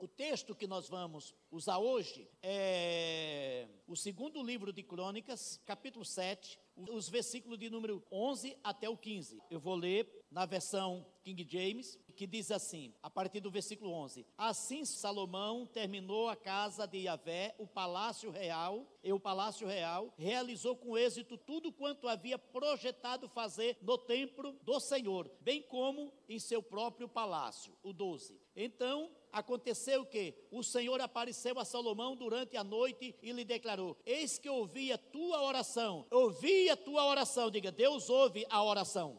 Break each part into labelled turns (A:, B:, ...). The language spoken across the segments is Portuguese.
A: O texto que nós vamos usar hoje é o segundo livro de Crônicas, capítulo 7, os versículos de número 11 até o 15. Eu vou ler na versão King James, que diz assim, a partir do versículo 11: Assim Salomão terminou a casa de Yahvé, o palácio real, e o palácio real realizou com êxito tudo quanto havia projetado fazer no templo do Senhor, bem como em seu próprio palácio. O 12. Então aconteceu que o Senhor apareceu a Salomão durante a noite e lhe declarou: Eis que ouvi a tua oração, ouvi a tua oração. Diga, Deus ouve a oração.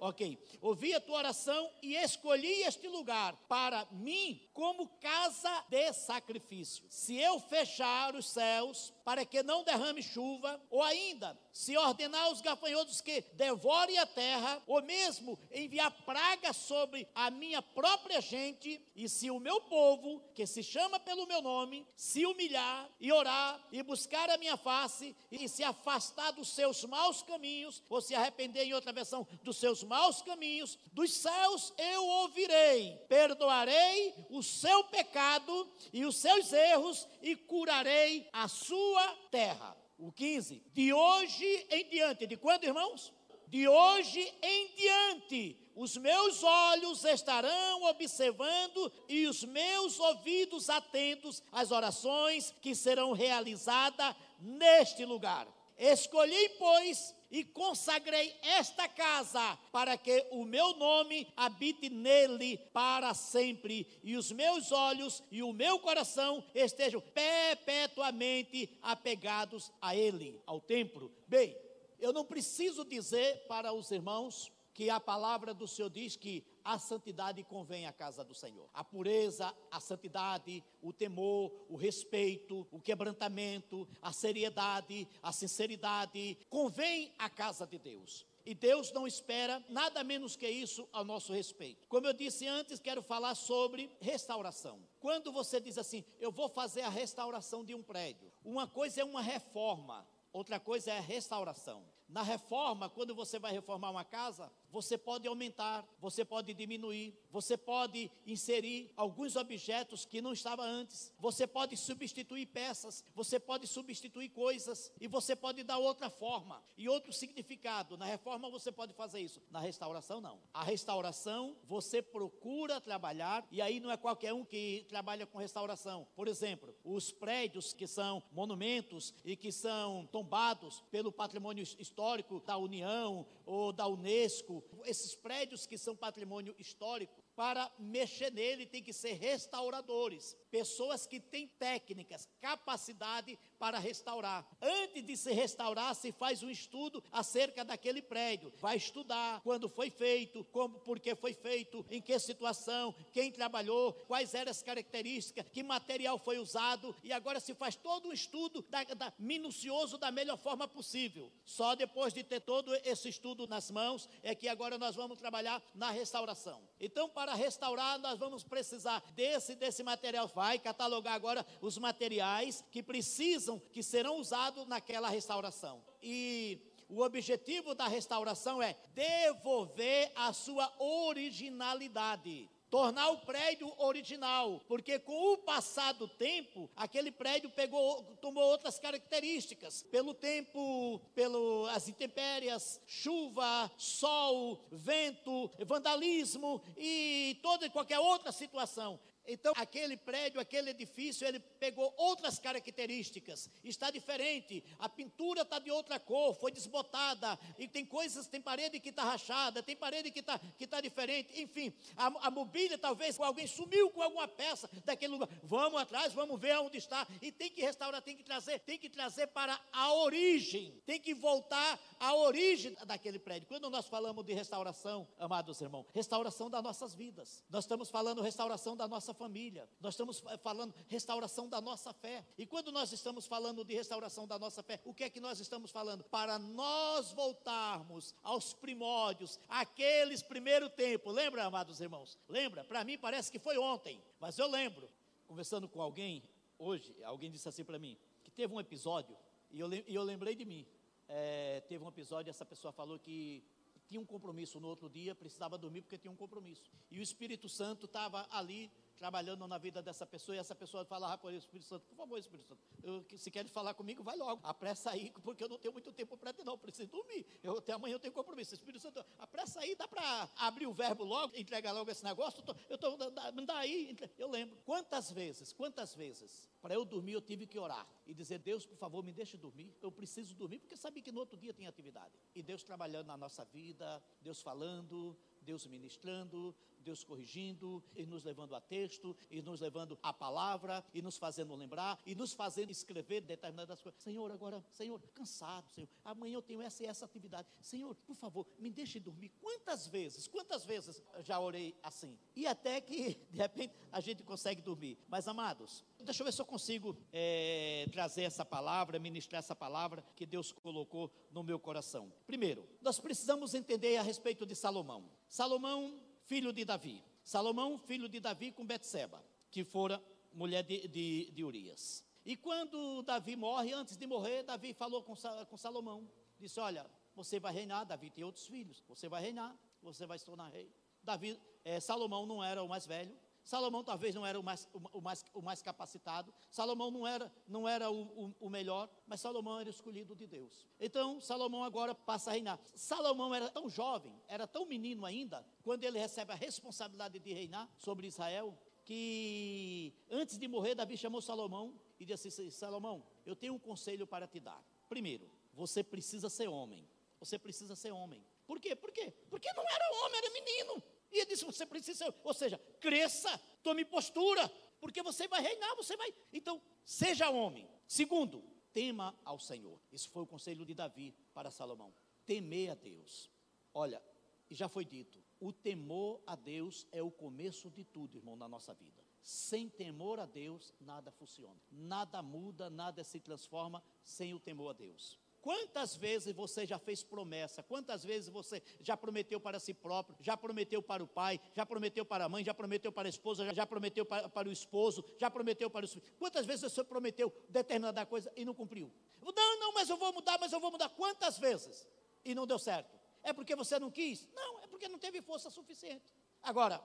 A: Ok. Ouvi a tua oração e escolhi este lugar para mim como casa de sacrifício. Se eu fechar os céus para que não derrame chuva, ou ainda, se ordenar aos gafanhotos que devorem a terra, ou mesmo enviar praga sobre a minha própria gente, e se o meu povo, que se chama pelo meu nome, se humilhar e orar e buscar a minha face e se afastar dos seus maus caminhos, ou se arrepender em outra versão dos seus maus caminhos, dos céus eu ouvirei, perdoarei o seu pecado e os seus erros e curarei a sua sua terra. O 15. De hoje em diante, de quando, irmãos? De hoje em diante, os meus olhos estarão observando e os meus ouvidos atentos às orações que serão realizadas neste lugar. Escolhi, pois, e consagrei esta casa para que o meu nome habite nele para sempre, e os meus olhos e o meu coração estejam perpetuamente apegados a ele, ao templo. Bem, eu não preciso dizer para os irmãos que a palavra do Senhor diz que a santidade convém à casa do Senhor. A pureza, a santidade, o temor, o respeito, o quebrantamento, a seriedade, a sinceridade, convém à casa de Deus. E Deus não espera nada menos que isso ao nosso respeito. Como eu disse antes, quero falar sobre restauração. Quando você diz assim, eu vou fazer a restauração de um prédio, uma coisa é uma reforma, outra coisa é a restauração. Na reforma, quando você vai reformar uma casa, você pode aumentar, você pode diminuir, você pode inserir alguns objetos que não estavam antes, você pode substituir peças, você pode substituir coisas e você pode dar outra forma e outro significado. Na reforma você pode fazer isso, na restauração não. A restauração você procura trabalhar e aí não é qualquer um que trabalha com restauração. Por exemplo, os prédios que são monumentos e que são tombados pelo patrimônio histórico histórico da União ou da Unesco, esses prédios que são patrimônio histórico, para mexer nele tem que ser restauradores, pessoas que têm técnicas, capacidade para restaurar. Antes de se restaurar, se faz um estudo acerca daquele prédio. Vai estudar quando foi feito, como, por que foi feito, em que situação, quem trabalhou, quais eram as características, que material foi usado, e agora se faz todo um estudo da, da, minucioso da melhor forma possível. Só depois de ter todo esse estudo nas mãos é que agora nós vamos trabalhar na restauração. Então, para restaurar, nós vamos precisar desse desse material. Vai catalogar agora os materiais que precisam, que serão usados naquela restauração. E o objetivo da restauração é devolver a sua originalidade tornar o prédio original, porque com o passar do tempo, aquele prédio pegou, tomou outras características, pelo tempo, pelas intempéries, chuva, sol, vento, vandalismo e toda e qualquer outra situação. Então, aquele prédio, aquele edifício, ele pegou outras características, está diferente, a pintura está de outra cor, foi desbotada, e tem coisas, tem parede que está rachada, tem parede que está que tá diferente, enfim, a, a mobília talvez alguém sumiu com alguma peça daquele lugar. Vamos atrás, vamos ver onde está, e tem que restaurar, tem que trazer, tem que trazer para a origem, tem que voltar à origem daquele prédio. Quando nós falamos de restauração, amados irmãos, restauração das nossas vidas, nós estamos falando restauração da nossa família. Nós estamos falando restauração da nossa fé. E quando nós estamos falando de restauração da nossa fé, o que é que nós estamos falando? Para nós voltarmos aos primórdios, aqueles primeiro tempo. Lembra, amados irmãos? Lembra? Para mim parece que foi ontem, mas eu lembro, conversando com alguém hoje, alguém disse assim para mim, que teve um episódio, e eu, e eu lembrei de mim. É, teve um episódio, essa pessoa falou que tinha um compromisso no outro dia, precisava dormir porque tinha um compromisso. E o Espírito Santo estava ali trabalhando na vida dessa pessoa e essa pessoa falava para o Espírito Santo, por favor, Espírito Santo, eu, se quer falar comigo, vai logo, apressa aí, porque eu não tenho muito tempo para ti, não, eu preciso dormir. Eu, até amanhã eu tenho compromisso. Espírito Santo, apressa aí, dá para abrir o verbo logo, entregar logo esse negócio, eu tô, me dá aí. Eu lembro. Quantas vezes, quantas vezes, para eu dormir, eu tive que orar e dizer, Deus, por favor, me deixe dormir. Eu preciso dormir, porque sabia que no outro dia tem atividade. E Deus trabalhando na nossa vida, Deus falando, Deus ministrando, Deus corrigindo, e nos levando a texto, e nos levando a palavra, e nos fazendo lembrar, e nos fazendo escrever determinadas coisas. Senhor, agora, Senhor, cansado, Senhor, amanhã eu tenho essa e essa atividade. Senhor, por favor, me deixe dormir. Quantas vezes, quantas vezes já orei assim? E até que, de repente, a gente consegue dormir. Mas, amados, deixa eu ver se eu consigo é, trazer essa palavra, ministrar essa palavra que Deus colocou no meu coração. Primeiro, nós precisamos entender a respeito de Salomão. Salomão filho de Davi. Salomão, filho de Davi com Betseba, que fora mulher de, de, de Urias. E quando Davi morre, antes de morrer, Davi falou com, com Salomão, disse, olha, você vai reinar, Davi tem outros filhos, você vai reinar, você vai se tornar rei. Davi, é, Salomão não era o mais velho, Salomão talvez não era o mais, o, mais, o mais capacitado, Salomão não era, não era o, o, o, melhor, mas Salomão era escolhido de Deus. Então, Salomão agora passa a reinar. Salomão era tão jovem, era tão menino ainda, quando ele recebe a responsabilidade de reinar sobre Israel, que antes de morrer, Davi chamou Salomão e disse assim: Salomão, eu tenho um conselho para te dar. Primeiro, você precisa ser homem. Você precisa ser homem. Por quê? Por quê? Porque não era homem, era menino. E ele disse: você precisa, ou seja, cresça, tome postura, porque você vai reinar, você vai. Então, seja homem. Segundo, tema ao Senhor. Isso foi o conselho de Davi para Salomão. Temer a Deus. Olha, e já foi dito, o temor a Deus é o começo de tudo, irmão, na nossa vida. Sem temor a Deus, nada funciona. Nada muda, nada se transforma sem o temor a Deus. Quantas vezes você já fez promessa? Quantas vezes você já prometeu para si próprio, já prometeu para o pai, já prometeu para a mãe, já prometeu para a esposa, já prometeu para, para o esposo, já prometeu para os filhos? Quantas vezes você prometeu determinada coisa e não cumpriu? Não, não, mas eu vou mudar, mas eu vou mudar. Quantas vezes? E não deu certo. É porque você não quis? Não, é porque não teve força suficiente. Agora,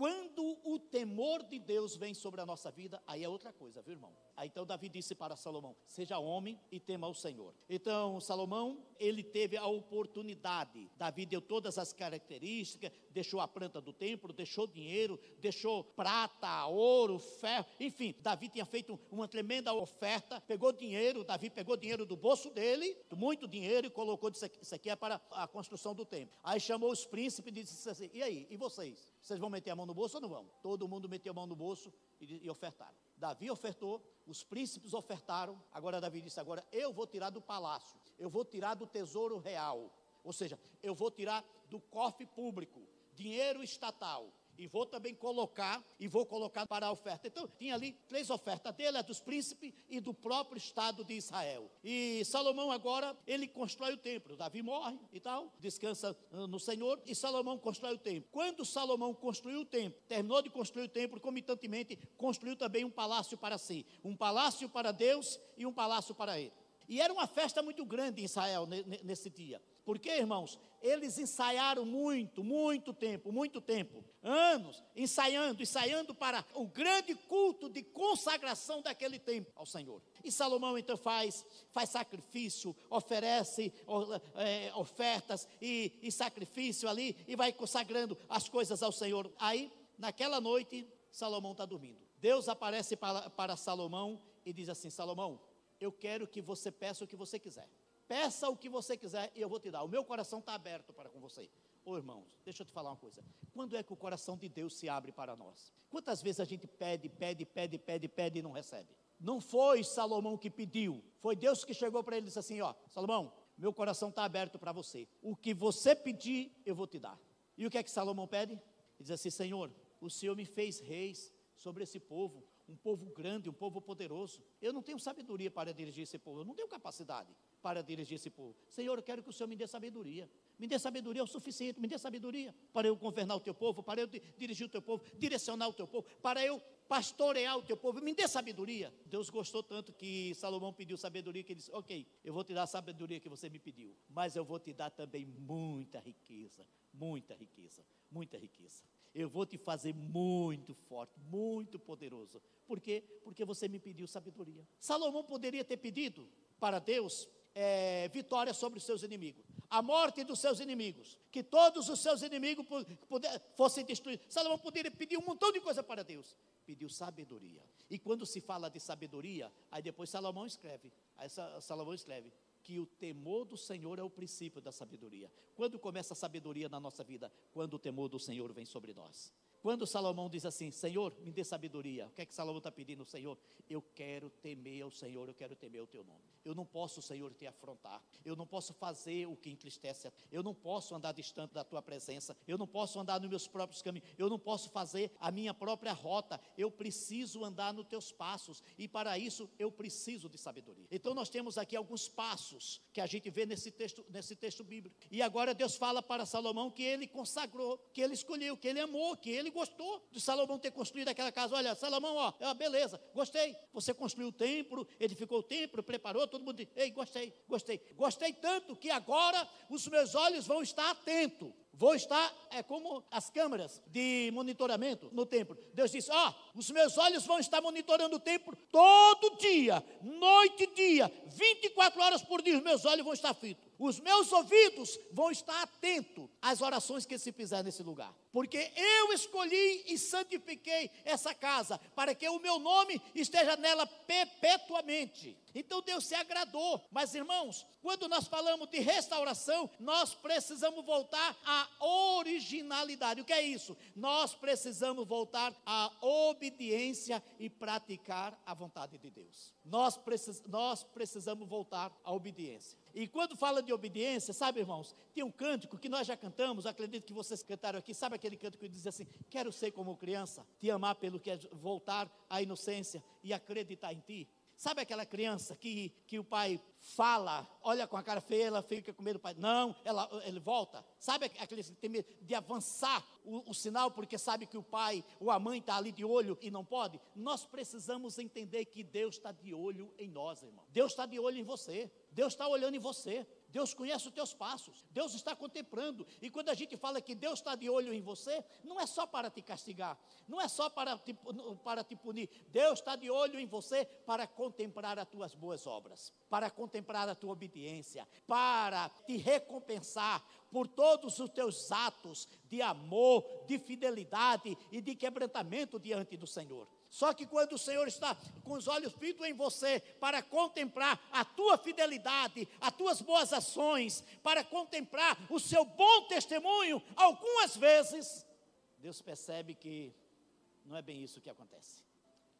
A: quando o temor de Deus vem sobre a nossa vida, aí é outra coisa, viu, irmão? Aí então Davi disse para Salomão: Seja homem e tema o Senhor. Então Salomão, ele teve a oportunidade. Davi deu todas as características, deixou a planta do templo, deixou dinheiro, deixou prata, ouro, ferro, enfim. Davi tinha feito uma tremenda oferta, pegou dinheiro, Davi pegou dinheiro do bolso dele, muito dinheiro, e colocou: Isso aqui é para a construção do templo. Aí chamou os príncipes e disse assim: E aí, e vocês? Vocês vão meter a mão no bolso ou não vão? Todo mundo meteu a mão no bolso e, e ofertaram. Davi ofertou, os príncipes ofertaram. Agora Davi disse: Agora eu vou tirar do palácio, eu vou tirar do tesouro real. Ou seja, eu vou tirar do cofre público, dinheiro estatal, e vou também colocar, e vou colocar para a oferta. Então, tinha ali três ofertas dele, a dos príncipes e do próprio Estado de Israel. E Salomão agora, ele constrói o templo. Davi morre e tal, descansa ah, no Senhor, e Salomão constrói o templo. Quando Salomão construiu o templo, terminou de construir o templo, comitantemente, construiu também um palácio para si. Um palácio para Deus e um palácio para ele. E era uma festa muito grande em Israel nesse dia. Porque, irmãos, eles ensaiaram muito, muito tempo, muito tempo, anos, ensaiando, ensaiando para o grande culto de consagração daquele tempo ao Senhor. E Salomão então faz, faz sacrifício, oferece é, ofertas e, e sacrifício ali e vai consagrando as coisas ao Senhor. Aí, naquela noite, Salomão está dormindo. Deus aparece para, para Salomão e diz assim: Salomão, eu quero que você peça o que você quiser. Peça o que você quiser e eu vou te dar. O meu coração está aberto para com você. Ô irmãos, deixa eu te falar uma coisa. Quando é que o coração de Deus se abre para nós? Quantas vezes a gente pede, pede, pede, pede, pede e não recebe? Não foi Salomão que pediu, foi Deus que chegou para ele e disse assim: Ó, Salomão, meu coração está aberto para você. O que você pedir, eu vou te dar. E o que é que Salomão pede? Ele diz assim: Senhor, o Senhor me fez reis sobre esse povo, um povo grande, um povo poderoso. Eu não tenho sabedoria para dirigir esse povo, eu não tenho capacidade para dirigir esse povo. Senhor, eu quero que o Senhor me dê sabedoria. Me dê sabedoria o suficiente, me dê sabedoria para eu governar o teu povo, para eu dirigir o teu povo, direcionar o teu povo, para eu pastorear o teu povo. Me dê sabedoria. Deus gostou tanto que Salomão pediu sabedoria que ele disse: Ok, eu vou te dar a sabedoria que você me pediu, mas eu vou te dar também muita riqueza, muita riqueza, muita riqueza. Eu vou te fazer muito forte, muito poderoso. Por quê? Porque você me pediu sabedoria. Salomão poderia ter pedido para Deus é, vitória sobre os seus inimigos, a morte dos seus inimigos, que todos os seus inimigos fossem destruídos. Salomão poderia pedir um montão de coisa para Deus. Pediu sabedoria. E quando se fala de sabedoria, aí depois Salomão escreve, aí Salomão escreve que o temor do Senhor é o princípio da sabedoria. Quando começa a sabedoria na nossa vida? Quando o temor do Senhor vem sobre nós. Quando Salomão diz assim: Senhor, me dê sabedoria, o que é que Salomão está pedindo? Senhor, eu quero temer ao Senhor, eu quero temer o teu nome. Eu não posso, Senhor, te afrontar. Eu não posso fazer o que entristece. Eu não posso andar distante da tua presença. Eu não posso andar nos meus próprios caminhos. Eu não posso fazer a minha própria rota. Eu preciso andar nos teus passos. E para isso eu preciso de sabedoria. Então nós temos aqui alguns passos que a gente vê nesse texto, nesse texto bíblico. E agora Deus fala para Salomão que ele consagrou, que ele escolheu, que ele amou, que ele gostou de Salomão ter construído aquela casa. Olha, Salomão, ó, é beleza, gostei. Você construiu o templo, edificou o templo, preparou todo mundo diz, ei, gostei, gostei. Gostei tanto que agora os meus olhos vão estar atentos. Vou estar, é como as câmeras de monitoramento no templo. Deus disse: Ó, oh, os meus olhos vão estar monitorando o templo todo dia, noite e dia, 24 horas por dia, os meus olhos vão estar fitos. Os meus ouvidos vão estar atentos às orações que se fizer nesse lugar. Porque eu escolhi e santifiquei essa casa, para que o meu nome esteja nela perpetuamente. Então Deus se agradou. Mas irmãos, quando nós falamos de restauração, nós precisamos voltar à originalidade. O que é isso? Nós precisamos voltar à obediência e praticar a vontade de Deus. Nós, precis, nós precisamos voltar à obediência. E quando fala de obediência, sabe, irmãos, tem um cântico que nós já cantamos, acredito que vocês cantaram aqui, sabe aquele cântico que diz assim: Quero ser como criança, te amar pelo que é voltar à inocência e acreditar em ti. Sabe aquela criança que, que o pai fala, olha com a cara feia, ela fica com medo do pai. Não, ela, ele volta. Sabe aquele que tem medo de avançar o, o sinal porque sabe que o pai ou a mãe está ali de olho e não pode? Nós precisamos entender que Deus está de olho em nós, irmão. Deus está de olho em você. Deus está olhando em você. Deus conhece os teus passos, Deus está contemplando. E quando a gente fala que Deus está de olho em você, não é só para te castigar, não é só para te, para te punir. Deus está de olho em você para contemplar as tuas boas obras, para contemplar a tua obediência, para te recompensar por todos os teus atos de amor, de fidelidade e de quebrantamento diante do Senhor. Só que quando o Senhor está com os olhos fitos em você para contemplar a tua fidelidade, as tuas boas ações, para contemplar o seu bom testemunho, algumas vezes Deus percebe que não é bem isso que acontece.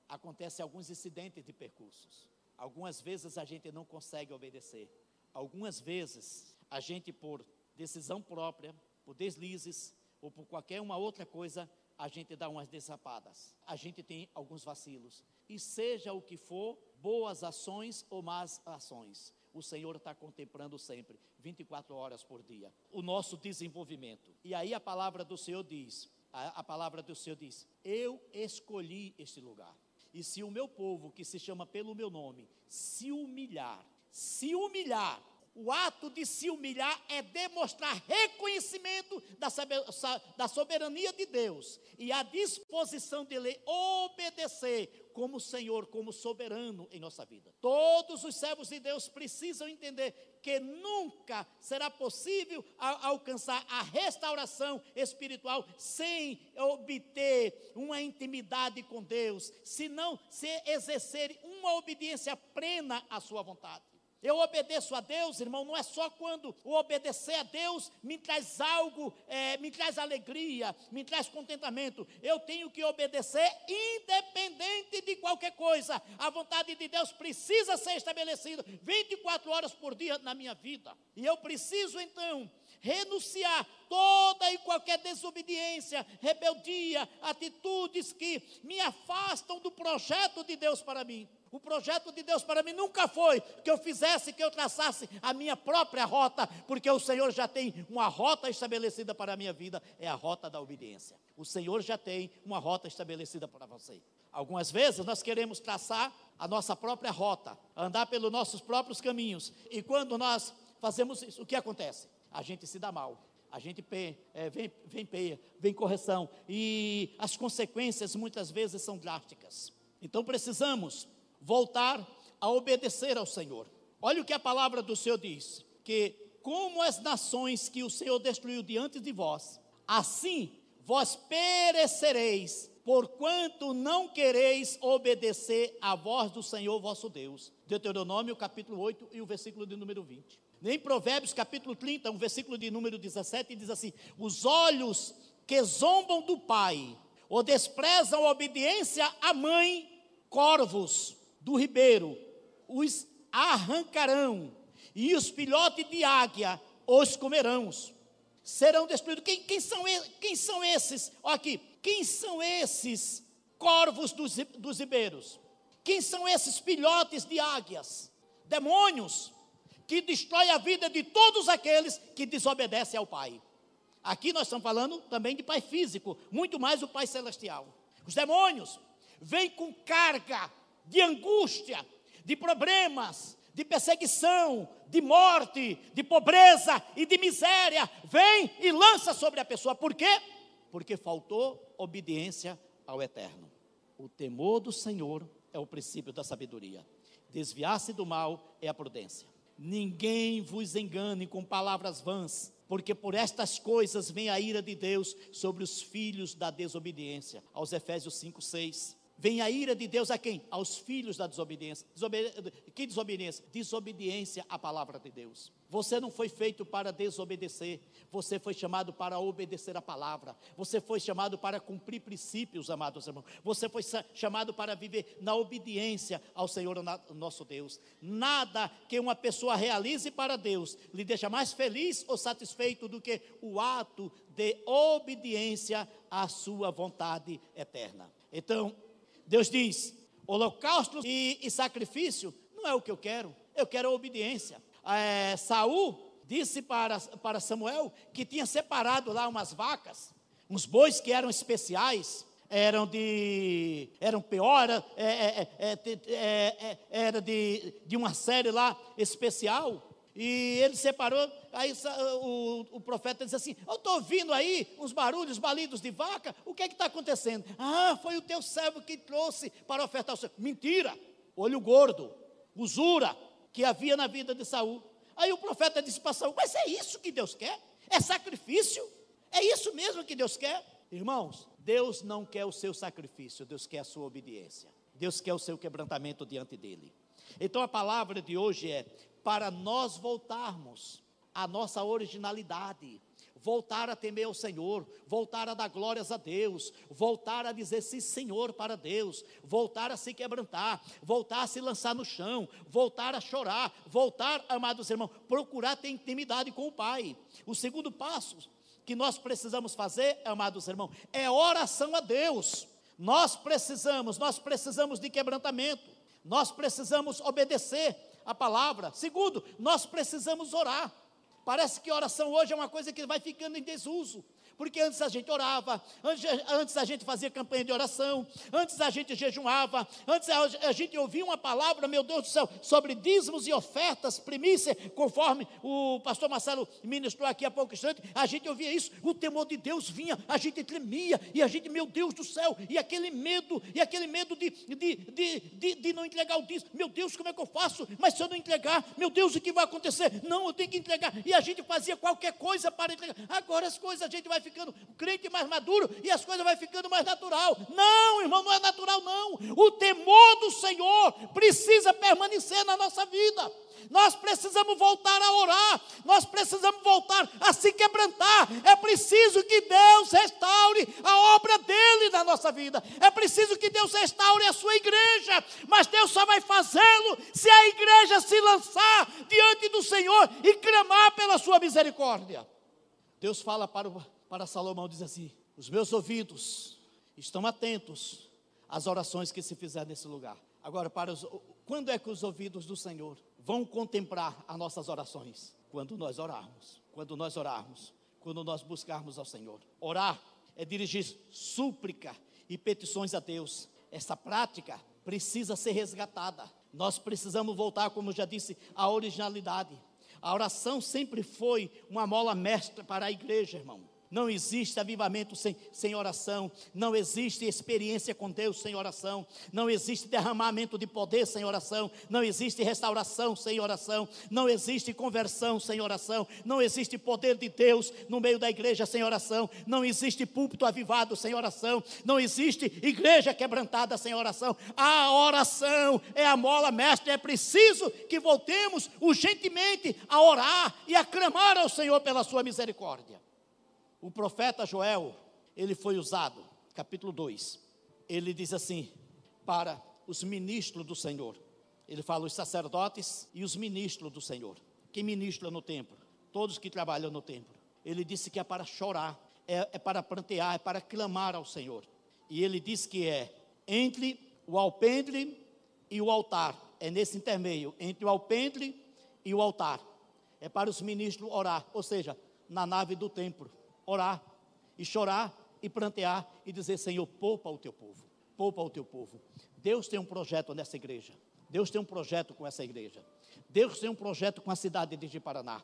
A: Acontece alguns incidentes de percursos. Algumas vezes a gente não consegue obedecer. Algumas vezes a gente por decisão própria, por deslizes ou por qualquer uma outra coisa, a gente dá umas desapadas, a gente tem alguns vacilos. E seja o que for, boas ações ou más ações, o Senhor está contemplando sempre, 24 horas por dia, o nosso desenvolvimento. E aí a palavra do Senhor diz: a, a palavra do Senhor diz: Eu escolhi este lugar. E se o meu povo, que se chama pelo meu nome, se humilhar, se humilhar o ato de se humilhar é demonstrar reconhecimento da soberania de Deus e a disposição dele obedecer como Senhor, como soberano em nossa vida. Todos os servos de Deus precisam entender que nunca será possível alcançar a restauração espiritual sem obter uma intimidade com Deus, se não se exercer uma obediência plena à sua vontade. Eu obedeço a Deus, irmão, não é só quando o obedecer a Deus me traz algo, é, me traz alegria, me traz contentamento. Eu tenho que obedecer independente de qualquer coisa. A vontade de Deus precisa ser estabelecida 24 horas por dia na minha vida. E eu preciso então renunciar toda e qualquer desobediência, rebeldia, atitudes que me afastam do projeto de Deus para mim. O projeto de Deus para mim nunca foi que eu fizesse, que eu traçasse a minha própria rota, porque o Senhor já tem uma rota estabelecida para a minha vida, é a rota da obediência. O Senhor já tem uma rota estabelecida para você. Algumas vezes nós queremos traçar a nossa própria rota, andar pelos nossos próprios caminhos, e quando nós fazemos isso, o que acontece? A gente se dá mal, a gente é, vem, vem peia, vem correção, e as consequências muitas vezes são drásticas. Então precisamos voltar a obedecer ao Senhor. Olha o que a palavra do Senhor diz: que como as nações que o Senhor destruiu diante de vós, assim vós perecereis, porquanto não quereis obedecer à voz do Senhor vosso Deus. Deuteronômio capítulo 8 e o versículo de número 20. Em Provérbios capítulo 30, um versículo de número 17, diz assim: Os olhos que zombam do pai, ou desprezam a obediência à mãe, corvos do ribeiro, os arrancarão, e os filhotes de águia os comerão. Serão destruídos. Quem, quem, são, quem são esses? Olha aqui. Quem são esses corvos dos, dos ribeiros? Quem são esses filhotes de águias? Demônios que destrói a vida de todos aqueles que desobedecem ao Pai. Aqui nós estamos falando também de Pai físico, muito mais o Pai celestial. Os demônios vêm com carga de angústia, de problemas, de perseguição, de morte, de pobreza e de miséria. Vem e lança sobre a pessoa. Por quê? Porque faltou obediência ao Eterno. O temor do Senhor é o princípio da sabedoria. Desviar-se do mal é a prudência. Ninguém vos engane com palavras vãs, porque por estas coisas vem a ira de Deus sobre os filhos da desobediência. Aos Efésios 5, 6. Vem a ira de Deus a quem? Aos filhos da desobediência. Desobedi que desobediência? Desobediência à palavra de Deus. Você não foi feito para desobedecer, você foi chamado para obedecer a palavra, você foi chamado para cumprir princípios, amados irmãos, você foi chamado para viver na obediência ao Senhor nosso Deus. Nada que uma pessoa realize para Deus lhe deixa mais feliz ou satisfeito do que o ato de obediência à sua vontade eterna. Então, Deus diz: holocausto e, e sacrifício não é o que eu quero, eu quero a obediência. É, Saul disse para, para Samuel que tinha separado lá umas vacas, uns bois que eram especiais, eram de eram pior, era, é, é, é, era de, de uma série lá especial. E ele separou, aí o, o profeta disse assim: Eu estou ouvindo aí uns barulhos, balidos de vaca, o que é que está acontecendo? Ah, foi o teu servo que trouxe para ofertar o seu. Mentira! Olho gordo, usura que havia na vida de Saul. Aí o profeta disse para Saul: Mas é isso que Deus quer? É sacrifício? É isso mesmo que Deus quer? Irmãos, Deus não quer o seu sacrifício, Deus quer a sua obediência. Deus quer o seu quebrantamento diante dele. Então a palavra de hoje é: para nós voltarmos à nossa originalidade, voltar a temer o Senhor, voltar a dar glórias a Deus, voltar a dizer sim, Senhor, para Deus, voltar a se quebrantar, voltar a se lançar no chão, voltar a chorar, voltar, amados irmãos, procurar ter intimidade com o Pai. O segundo passo que nós precisamos fazer, amados irmãos, é oração a Deus. Nós precisamos, nós precisamos de quebrantamento, nós precisamos obedecer a palavra. Segundo, nós precisamos orar. Parece que oração hoje é uma coisa que vai ficando em desuso. Porque antes a gente orava, antes, a gente fazia campanha de oração, antes a gente jejuava, antes a, gente ouvia uma palavra, meu Deus do céu, sobre dízimos e ofertas, primícia, conforme o pastor Marcelo ministrou aqui há pouco instante, a gente ouvia isso, o temor de Deus vinha, a gente tremia, e a gente, meu Deus do céu, e aquele medo, e aquele medo de, de, de, de, de não entregar o dízimo, meu Deus, como é que eu faço? Mas se eu não entregar, meu Deus, o que vai acontecer? Não, eu tenho que entregar, e a gente fazia qualquer coisa para entregar, agora as coisas a gente vai ficando crente mais maduro e as coisas vai ficando mais natural. Não, irmão, não é natural não. O temor do Senhor precisa permanecer na nossa vida. Nós precisamos voltar a orar, nós precisamos voltar a se quebrantar. É preciso que Deus restaure a obra dele na nossa vida. É preciso que Deus restaure a sua igreja, mas Deus só vai fazê-lo se a igreja se lançar diante do Senhor e clamar pela sua misericórdia. Deus fala para, o, para Salomão, diz assim: Os meus ouvidos estão atentos às orações que se fizer nesse lugar. Agora, para os, quando é que os ouvidos do Senhor vão contemplar as nossas orações? Quando nós orarmos, quando nós orarmos, quando nós buscarmos ao Senhor. Orar é dirigir súplica e petições a Deus. Essa prática precisa ser resgatada. Nós precisamos voltar, como já disse, à originalidade A oração sempre foi uma mola mestra para a igreja, irmão. Não existe avivamento sem, sem oração. Não existe experiência com Deus sem oração. Não existe derramamento de poder sem oração. Não existe restauração sem oração. Não existe conversão sem oração. Não existe poder de Deus no meio da igreja sem oração. Não existe púlpito avivado sem oração. Não existe igreja quebrantada sem oração. A oração é a mola mestra. É preciso que voltemos urgentemente a orar e a clamar ao Senhor pela sua misericórdia. O profeta Joel, ele foi usado, capítulo 2. Ele diz assim: para os ministros do Senhor. Ele fala os sacerdotes e os ministros do Senhor. Quem ministra no templo? Todos que trabalham no templo. Ele disse que é para chorar, é, é para prantear, é para clamar ao Senhor. E ele diz que é entre o alpendre e o altar. É nesse intermeio, entre o alpendre e o altar. É para os ministros orar, ou seja, na nave do templo orar e chorar e prantear e dizer: Senhor, poupa o teu povo, poupa o teu povo. Deus tem um projeto nessa igreja. Deus tem um projeto com essa igreja. Deus tem um projeto com a cidade de Paraná.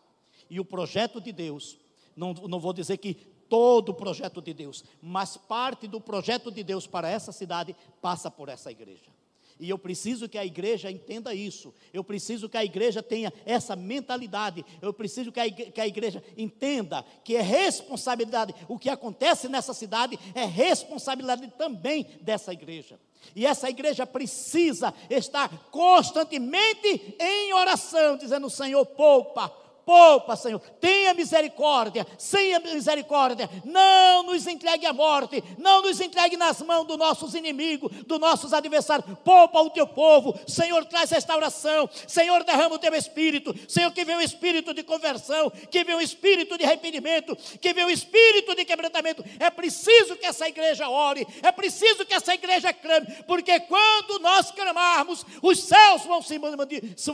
A: E o projeto de Deus, não, não vou dizer que todo o projeto de Deus, mas parte do projeto de Deus para essa cidade passa por essa igreja. E eu preciso que a igreja entenda isso. Eu preciso que a igreja tenha essa mentalidade. Eu preciso que a, igreja, que a igreja entenda que é responsabilidade. O que acontece nessa cidade é responsabilidade também dessa igreja. E essa igreja precisa estar constantemente em oração, dizendo: Senhor, poupa, poupa, Senhor, tenha misericórdia, tenha misericórdia, não nos entregue à morte, não nos entregue nas mãos dos nossos inimigos, dos nossos adversários, poupa o teu povo, Senhor, traz restauração, Senhor, derrama o teu espírito, Senhor, que venha o espírito de conversão, que venha o espírito de arrependimento, que venha o espírito de quebrantamento. É preciso que essa igreja ore, é preciso que essa igreja clame, porque quando nós clamarmos, os céus vão se,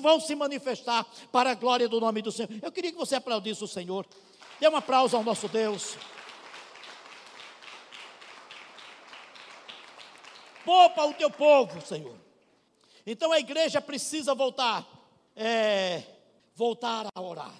A: vão se manifestar para a glória do nome do Senhor. Eu queria que você aplaudisse o Senhor. Dê um aplauso ao nosso Deus. Poupa o teu povo, Senhor. Então a igreja precisa voltar, é, voltar a orar.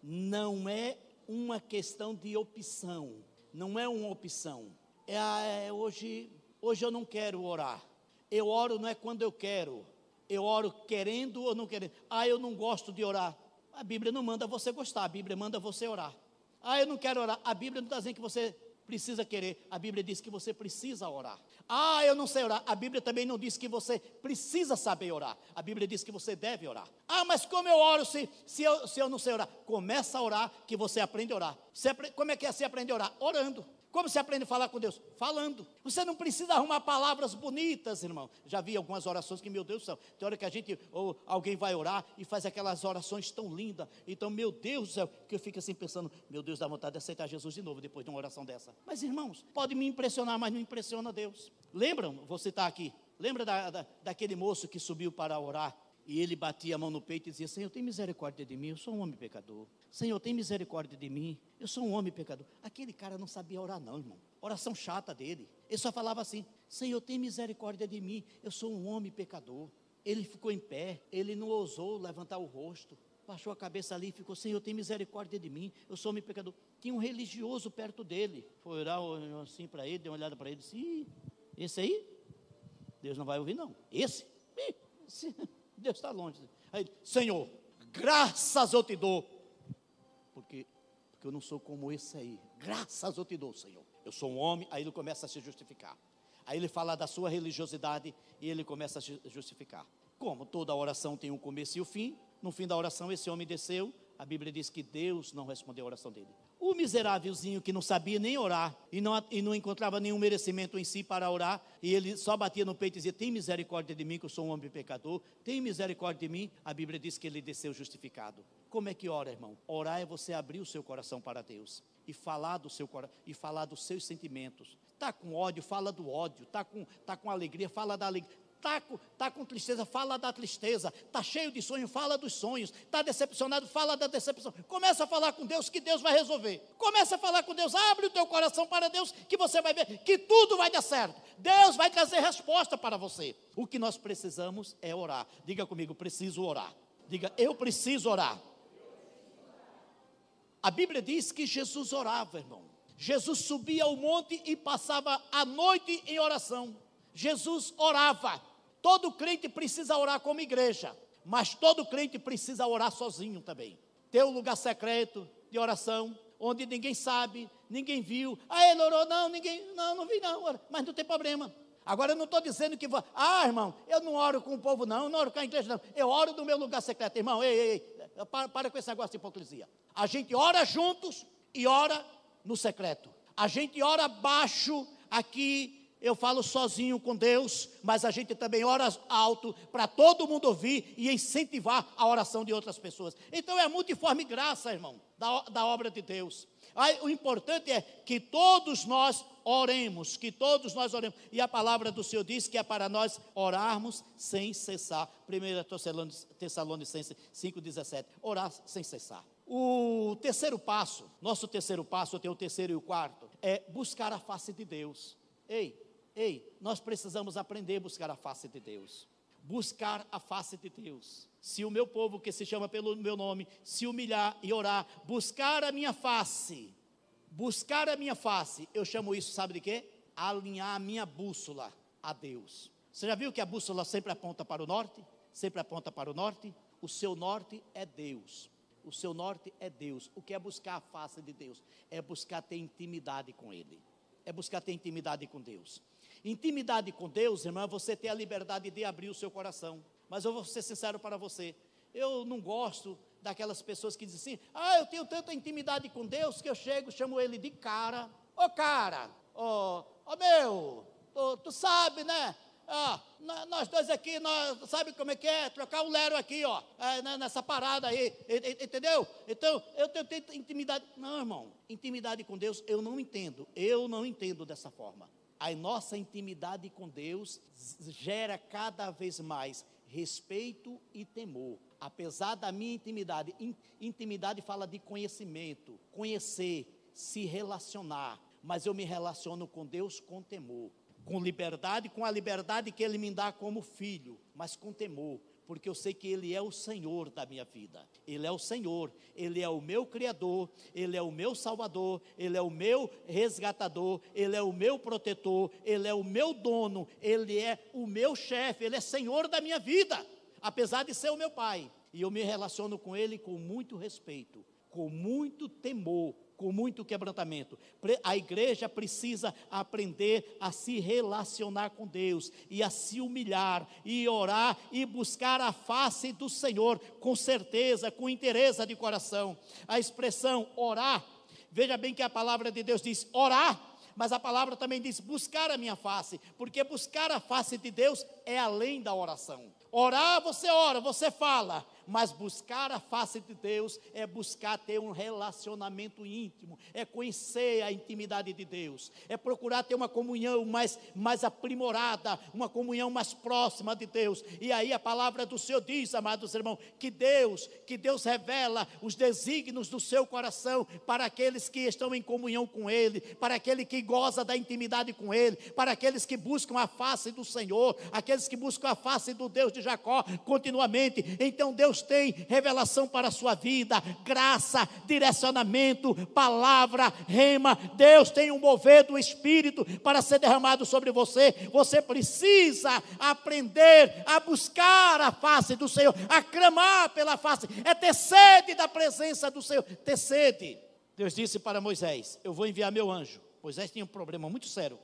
A: Não é uma questão de opção, não é uma opção. É, é, hoje, hoje eu não quero orar. Eu oro não é quando eu quero. Eu oro querendo ou não querendo. Ah, eu não gosto de orar. A Bíblia não manda você gostar, a Bíblia manda você orar. Ah, eu não quero orar. A Bíblia não está dizendo que você precisa querer, a Bíblia diz que você precisa orar. Ah, eu não sei orar. A Bíblia também não diz que você precisa saber orar. A Bíblia diz que você deve orar. Ah, mas como eu oro se, se, eu, se eu não sei orar? Começa a orar que você aprende a orar. Você, como é que é você aprende a orar? Orando. Como você aprende a falar com Deus? Falando. Você não precisa arrumar palavras bonitas, irmão. Já vi algumas orações que, meu Deus do céu, tem hora que a gente, ou alguém vai orar e faz aquelas orações tão lindas. Então, meu Deus do céu, que eu fico assim pensando, meu Deus, dá vontade de aceitar Jesus de novo depois de uma oração dessa. Mas, irmãos, pode me impressionar, mas não impressiona Deus. Lembram? Você está aqui. Lembra da, da, daquele moço que subiu para orar e ele batia a mão no peito e dizia: Senhor, tem misericórdia de mim, eu sou um homem pecador. Senhor, tem misericórdia de mim, eu sou um homem pecador. Aquele cara não sabia orar, não, irmão. Oração chata dele. Ele só falava assim: Senhor, tem misericórdia de mim, eu sou um homem pecador. Ele ficou em pé, ele não ousou levantar o rosto, baixou a cabeça ali e ficou: Senhor, tem misericórdia de mim, eu sou um homem pecador. Tinha um religioso perto dele. Foi orar assim para ele, deu uma olhada para ele e disse: Esse aí? Deus não vai ouvir, não. Esse? esse Deus está longe. Aí, Senhor, graças eu te dou. Porque, porque eu não sou como esse aí. Graças eu te dou, Senhor. Eu sou um homem. Aí ele começa a se justificar. Aí ele fala da sua religiosidade e ele começa a se justificar. Como toda oração tem um começo e um fim, no fim da oração esse homem desceu. A Bíblia diz que Deus não respondeu a oração dele. O miserávelzinho que não sabia nem orar e não, e não encontrava nenhum merecimento em si para orar, e ele só batia no peito e dizia: Tem misericórdia de mim, que eu sou um homem pecador, tem misericórdia de mim. A Bíblia diz que ele desceu justificado. Como é que ora, irmão? Orar é você abrir o seu coração para Deus e falar do seu e falar dos seus sentimentos. Tá com ódio, fala do ódio. Tá com tá com alegria, fala da alegria. Está tá com tristeza, fala da tristeza. Está cheio de sonho, fala dos sonhos. Está decepcionado, fala da decepção. Começa a falar com Deus que Deus vai resolver. Começa a falar com Deus, abre o teu coração para Deus que você vai ver que tudo vai dar certo. Deus vai trazer resposta para você. O que nós precisamos é orar. Diga comigo, preciso orar. Diga, eu preciso orar. A Bíblia diz que Jesus orava, irmão. Jesus subia ao monte e passava a noite em oração. Jesus orava. Todo crente precisa orar como igreja, mas todo crente precisa orar sozinho também. Ter um lugar secreto de oração, onde ninguém sabe, ninguém viu. Ah, ele orou, não, ninguém, não, não vi não, mas não tem problema. Agora eu não estou dizendo que, ah, irmão, eu não oro com o povo, não, eu não oro com a igreja, não. Eu oro no meu lugar secreto, irmão. Ei, ei, ei, para, para com esse negócio de hipocrisia. A gente ora juntos e ora no secreto. A gente ora baixo aqui eu falo sozinho com Deus, mas a gente também ora alto para todo mundo ouvir e incentivar a oração de outras pessoas. Então é multiforme graça, irmão, da, da obra de Deus. Aí, o importante é que todos nós oremos, que todos nós oremos. E a palavra do Senhor diz que é para nós orarmos sem cessar. 1 Tessalonicenses 5,17. Orar sem cessar. O terceiro passo, nosso terceiro passo, eu tenho o terceiro e o quarto, é buscar a face de Deus. Ei, ei, nós precisamos aprender a buscar a face de Deus. Buscar a face de Deus. Se o meu povo, que se chama pelo meu nome, se humilhar e orar, buscar a minha face, buscar a minha face, eu chamo isso, sabe de quê? Alinhar a minha bússola a Deus. Você já viu que a bússola sempre aponta para o norte? Sempre aponta para o norte? O seu norte é Deus. O seu norte é Deus. O que é buscar a face de Deus? É buscar ter intimidade com Ele. É buscar ter intimidade com Deus. Intimidade com Deus, irmã, é você ter a liberdade de abrir o seu coração. Mas eu vou ser sincero para você. Eu não gosto daquelas pessoas que dizem assim: ah, eu tenho tanta intimidade com Deus que eu chego, chamo ele de cara. Ô cara, ô, ô meu, tu, tu sabe, né? Ah, nós dois aqui, nós, sabe como é que é? Trocar um lero aqui, ó, é, né, nessa parada aí, entendeu? Então, eu tenho intimidade. Não, irmão, intimidade com Deus eu não entendo. Eu não entendo dessa forma. A nossa intimidade com Deus gera cada vez mais respeito e temor. Apesar da minha intimidade, intimidade fala de conhecimento, conhecer, se relacionar, mas eu me relaciono com Deus com temor, com liberdade, com a liberdade que Ele me dá como filho, mas com temor, porque eu sei que Ele é o Senhor da minha vida. Ele é o Senhor, Ele é o meu Criador, Ele é o meu Salvador, Ele é o meu resgatador, Ele é o meu protetor, Ele é o meu dono, Ele é o meu chefe, Ele é Senhor da minha vida, apesar de ser o meu Pai. E eu me relaciono com Ele com muito respeito, com muito temor, com muito quebrantamento. A igreja precisa aprender a se relacionar com Deus e a se humilhar e orar e buscar a face do Senhor com certeza, com interesse de coração. A expressão orar, veja bem que a palavra de Deus diz orar, mas a palavra também diz buscar a minha face, porque buscar a face de Deus é além da oração. Orar, você ora, você fala, mas buscar a face de Deus é buscar ter um relacionamento íntimo, é conhecer a intimidade de Deus, é procurar ter uma comunhão mais, mais aprimorada, uma comunhão mais próxima de Deus. E aí a palavra do Senhor diz, amados irmãos, que Deus, que Deus revela os desígnios do seu coração para aqueles que estão em comunhão com Ele, para aquele que goza da intimidade com Ele, para aqueles que buscam a face do Senhor, aqueles que buscam a face do Deus de Jacó continuamente. Então Deus Deus tem revelação para a sua vida, graça, direcionamento, palavra, rema. Deus tem um mover do Espírito para ser derramado sobre você. Você precisa aprender a buscar a face do Senhor, a clamar pela face, é ter sede da presença do Senhor, ter sede. Deus disse para Moisés: Eu vou enviar meu anjo. Moisés tinha um problema muito sério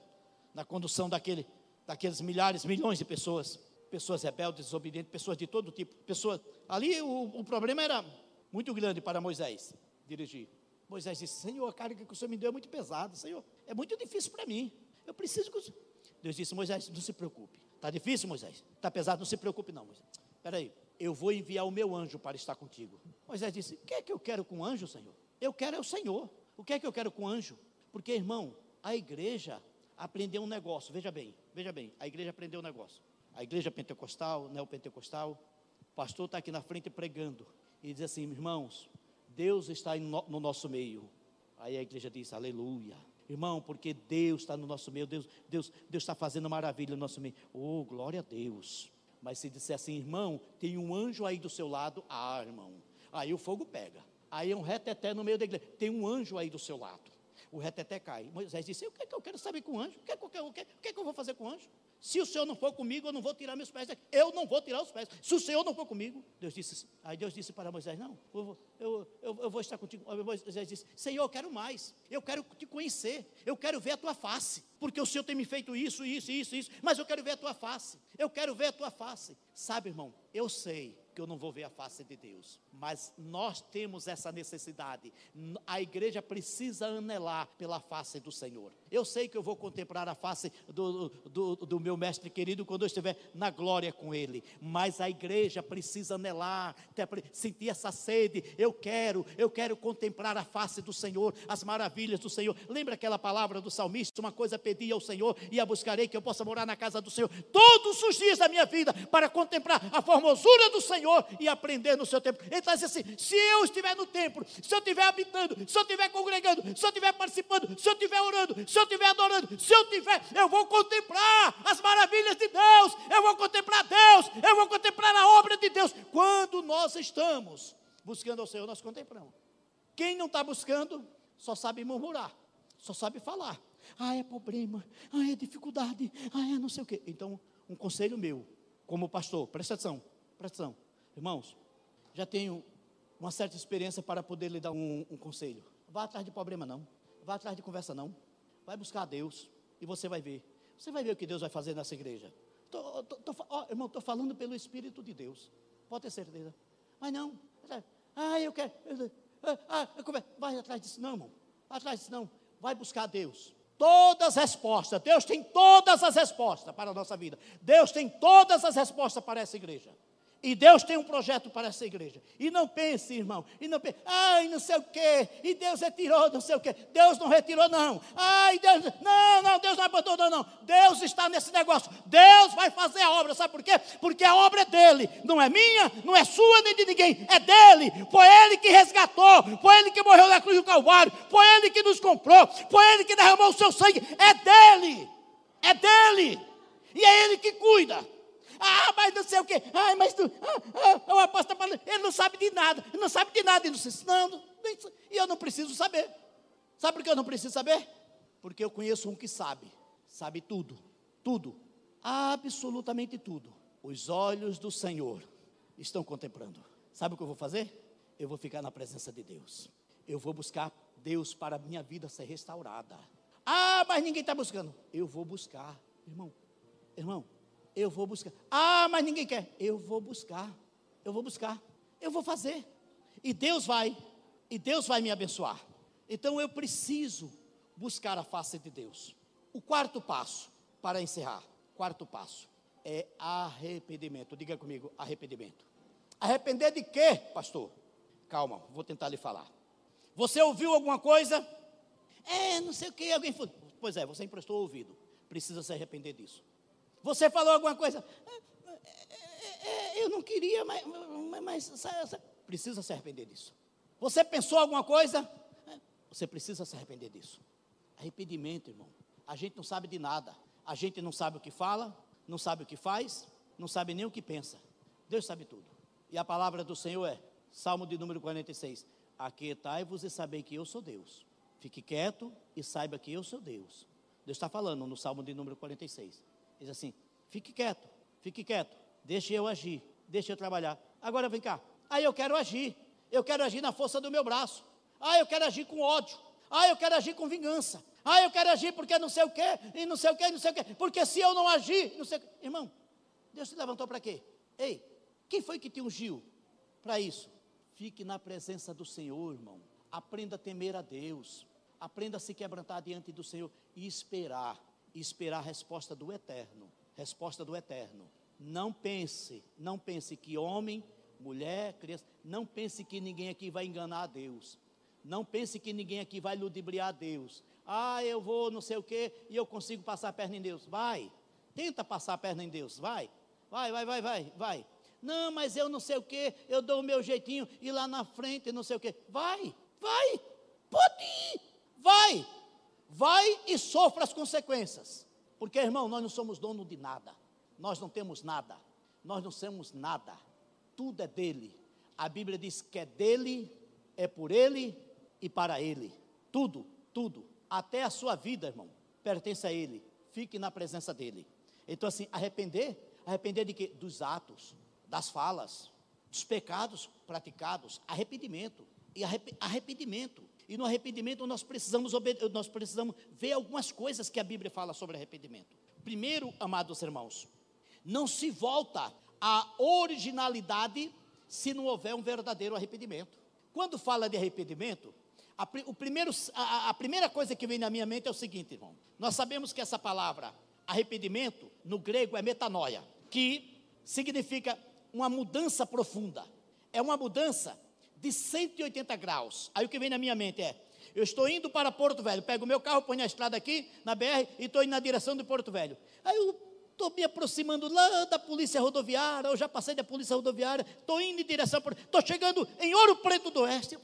A: na condução daquele, daqueles milhares, milhões de pessoas pessoas rebeldes, desobedientes, pessoas de todo tipo. Pessoas, ali o, o problema era muito grande para Moisés dirigir. Moisés disse: Senhor, a carga que o Senhor me deu é muito pesada, Senhor, é muito difícil para mim. Eu preciso que o Senhor. Deus disse: Moisés, não se preocupe. Está difícil, Moisés? Está pesado, não se preocupe, não, Moisés. Espera aí, eu vou enviar o meu anjo para estar contigo. Moisés disse: O que é que eu quero com anjo, Senhor? Eu quero é o Senhor. O que é que eu quero com anjo? Porque, irmão, a igreja aprendeu um negócio. Veja bem, veja bem, a igreja aprendeu um negócio a igreja pentecostal, neopentecostal, o pastor está aqui na frente pregando e diz assim, irmãos, Deus está no nosso meio. Aí a igreja diz, aleluia. Irmão, porque Deus está no nosso meio, Deus, Deus, Deus está fazendo maravilha no nosso meio. Oh, glória a Deus. Mas se disser assim, irmão, tem um anjo aí do seu lado, ah, irmão, aí o fogo pega. Aí é um reteté no meio da igreja. Tem um anjo aí do seu lado. O reteté cai. Moisés disse: O que é que eu quero saber com o anjo? O que é que eu, que, o que, é que eu vou fazer com o anjo? Se o Senhor não for comigo, eu não vou tirar meus pés daqui. Eu não vou tirar os pés. Se o Senhor não for comigo, Deus disse. Aí Deus disse para Moisés: Não, eu, eu, eu, eu vou estar contigo. Moisés disse: Senhor, eu quero mais. Eu quero te conhecer. Eu quero ver a tua face. Porque o Senhor tem me feito isso, isso, isso, isso. Mas eu quero ver a tua face. Eu quero ver a tua face. Sabe, irmão, eu sei que eu não vou ver a face de Deus. Mas nós temos essa necessidade. A igreja precisa anelar pela face do Senhor. Eu sei que eu vou contemplar a face do, do, do meu mestre querido quando eu estiver na glória com Ele. Mas a igreja precisa anelar, sentir essa sede. Eu quero, eu quero contemplar a face do Senhor, as maravilhas do Senhor. Lembra aquela palavra do salmista? Uma coisa pedi ao Senhor e a buscarei que eu possa morar na casa do Senhor todos os dias da minha vida para contemplar a formosura do Senhor Senhor e aprender no seu tempo. Ele está dizendo assim: se eu estiver no templo, se eu estiver habitando, se eu estiver congregando, se eu estiver participando, se eu estiver orando, se eu estiver adorando, se eu estiver, eu vou contemplar as maravilhas de Deus, eu vou contemplar Deus, eu vou contemplar a obra de Deus. Quando nós estamos buscando ao Senhor, nós contemplamos. Quem não está buscando, só sabe murmurar, só sabe falar. Ah, é problema, ah, é dificuldade, ah, é não sei o quê. Então, um conselho meu, como pastor, presta atenção, presta atenção. Irmãos, já tenho uma certa experiência para poder lhe dar um, um conselho. Vá atrás de problema não. Vá atrás de conversa não. Vai buscar a Deus e você vai ver. Você vai ver o que Deus vai fazer nessa igreja. Tô, tô, tô, ó, irmão, estou falando pelo Espírito de Deus. Pode ter certeza. Mas não. Ah, eu quero. Ah, ah, vai atrás disso não, irmão. Vai atrás disso não. Vai buscar Deus. Todas as respostas. Deus tem todas as respostas para a nossa vida. Deus tem todas as respostas para essa igreja. E Deus tem um projeto para essa igreja. E não pense, irmão, e não pense, ai, não sei o quê, e Deus retirou, não sei o quê. Deus não retirou, não. Ai, Deus, não, não, Deus não abandonou, não. Deus está nesse negócio. Deus vai fazer a obra, sabe por quê? Porque a obra é dele, não é minha, não é sua nem de ninguém, é dele. Foi ele que resgatou, foi ele que morreu na cruz do Calvário, foi ele que nos comprou, foi ele que derramou o seu sangue. É dele, é dele, e é ele que cuida. Ah, mas não sei o quê. Ah, mas tu, ah, ah, o apóstolo Paulo, ele não sabe de nada. Ele não sabe de nada. Ele disse, não, e eu não preciso saber. Sabe por que eu não preciso saber? Porque eu conheço um que sabe. Sabe tudo. Tudo. Absolutamente tudo. Os olhos do Senhor estão contemplando. Sabe o que eu vou fazer? Eu vou ficar na presença de Deus. Eu vou buscar Deus para a minha vida ser restaurada. Ah, mas ninguém está buscando. Eu vou buscar, irmão. Irmão, eu vou buscar. Ah, mas ninguém quer. Eu vou buscar. Eu vou buscar. Eu vou fazer. E Deus vai. E Deus vai me abençoar. Então eu preciso buscar a face de Deus. O quarto passo, para encerrar, quarto passo, é arrependimento. Diga comigo, arrependimento. Arrepender de quê, pastor? Calma, vou tentar lhe falar. Você ouviu alguma coisa? É, não sei o que, alguém falou. Pois é, você emprestou ouvido. Precisa se arrepender disso. Você falou alguma coisa? É, é, é, eu não queria, mas, mas, mas precisa se arrepender disso. Você pensou alguma coisa? Você precisa se arrepender disso. Arrependimento, irmão. A gente não sabe de nada. A gente não sabe o que fala, não sabe o que faz, não sabe nem o que pensa. Deus sabe tudo. E a palavra do Senhor é, Salmo de número 46, Aquietai-vos e sabei que eu sou Deus. Fique quieto e saiba que eu sou Deus. Deus está falando no Salmo de número 46. Diz assim: fique quieto, fique quieto, deixe eu agir, deixe eu trabalhar. Agora vem cá. Aí eu quero agir, eu quero agir na força do meu braço. Ah, eu quero agir com ódio. Ah, eu quero agir com vingança. Ah, eu quero agir porque não sei o quê, e não sei o quê, e não sei o quê. Porque se eu não agir, não sei o quê. Irmão, Deus te levantou para quê? Ei, quem foi que te ungiu para isso? Fique na presença do Senhor, irmão. Aprenda a temer a Deus. Aprenda a se quebrantar diante do Senhor e esperar e esperar a resposta do eterno. Resposta do eterno. Não pense, não pense que homem, mulher, criança, não pense que ninguém aqui vai enganar a Deus. Não pense que ninguém aqui vai ludibriar a Deus. Ah, eu vou não sei o que e eu consigo passar a perna em Deus. Vai. Tenta passar a perna em Deus. Vai. Vai, vai, vai, vai, vai. Não, mas eu não sei o que, eu dou o meu jeitinho e lá na frente não sei o que. Vai, vai. Pode ir. Vai. Vai e sofra as consequências. Porque, irmão, nós não somos dono de nada. Nós não temos nada. Nós não somos nada. Tudo é dele. A Bíblia diz que é dele, é por Ele e para Ele. Tudo, tudo, até a sua vida, irmão, pertence a Ele. Fique na presença dEle. Então, assim, arrepender, arrepender de quê? Dos atos, das falas, dos pecados praticados, arrependimento. E arrependimento. E no arrependimento nós precisamos, nós precisamos ver algumas coisas que a Bíblia fala sobre arrependimento. Primeiro, amados irmãos, não se volta à originalidade se não houver um verdadeiro arrependimento. Quando fala de arrependimento, a, o primeiro, a, a primeira coisa que vem na minha mente é o seguinte, irmão. Nós sabemos que essa palavra arrependimento, no grego, é metanoia, que significa uma mudança profunda. É uma mudança de 180 graus. Aí o que vem na minha mente é: eu estou indo para Porto Velho, pego o meu carro, ponho a estrada aqui na BR e estou indo na direção de Porto Velho. Aí eu estou me aproximando lá da polícia rodoviária, eu já passei da polícia rodoviária, estou indo em direção, estou chegando em Ouro Preto do Oeste.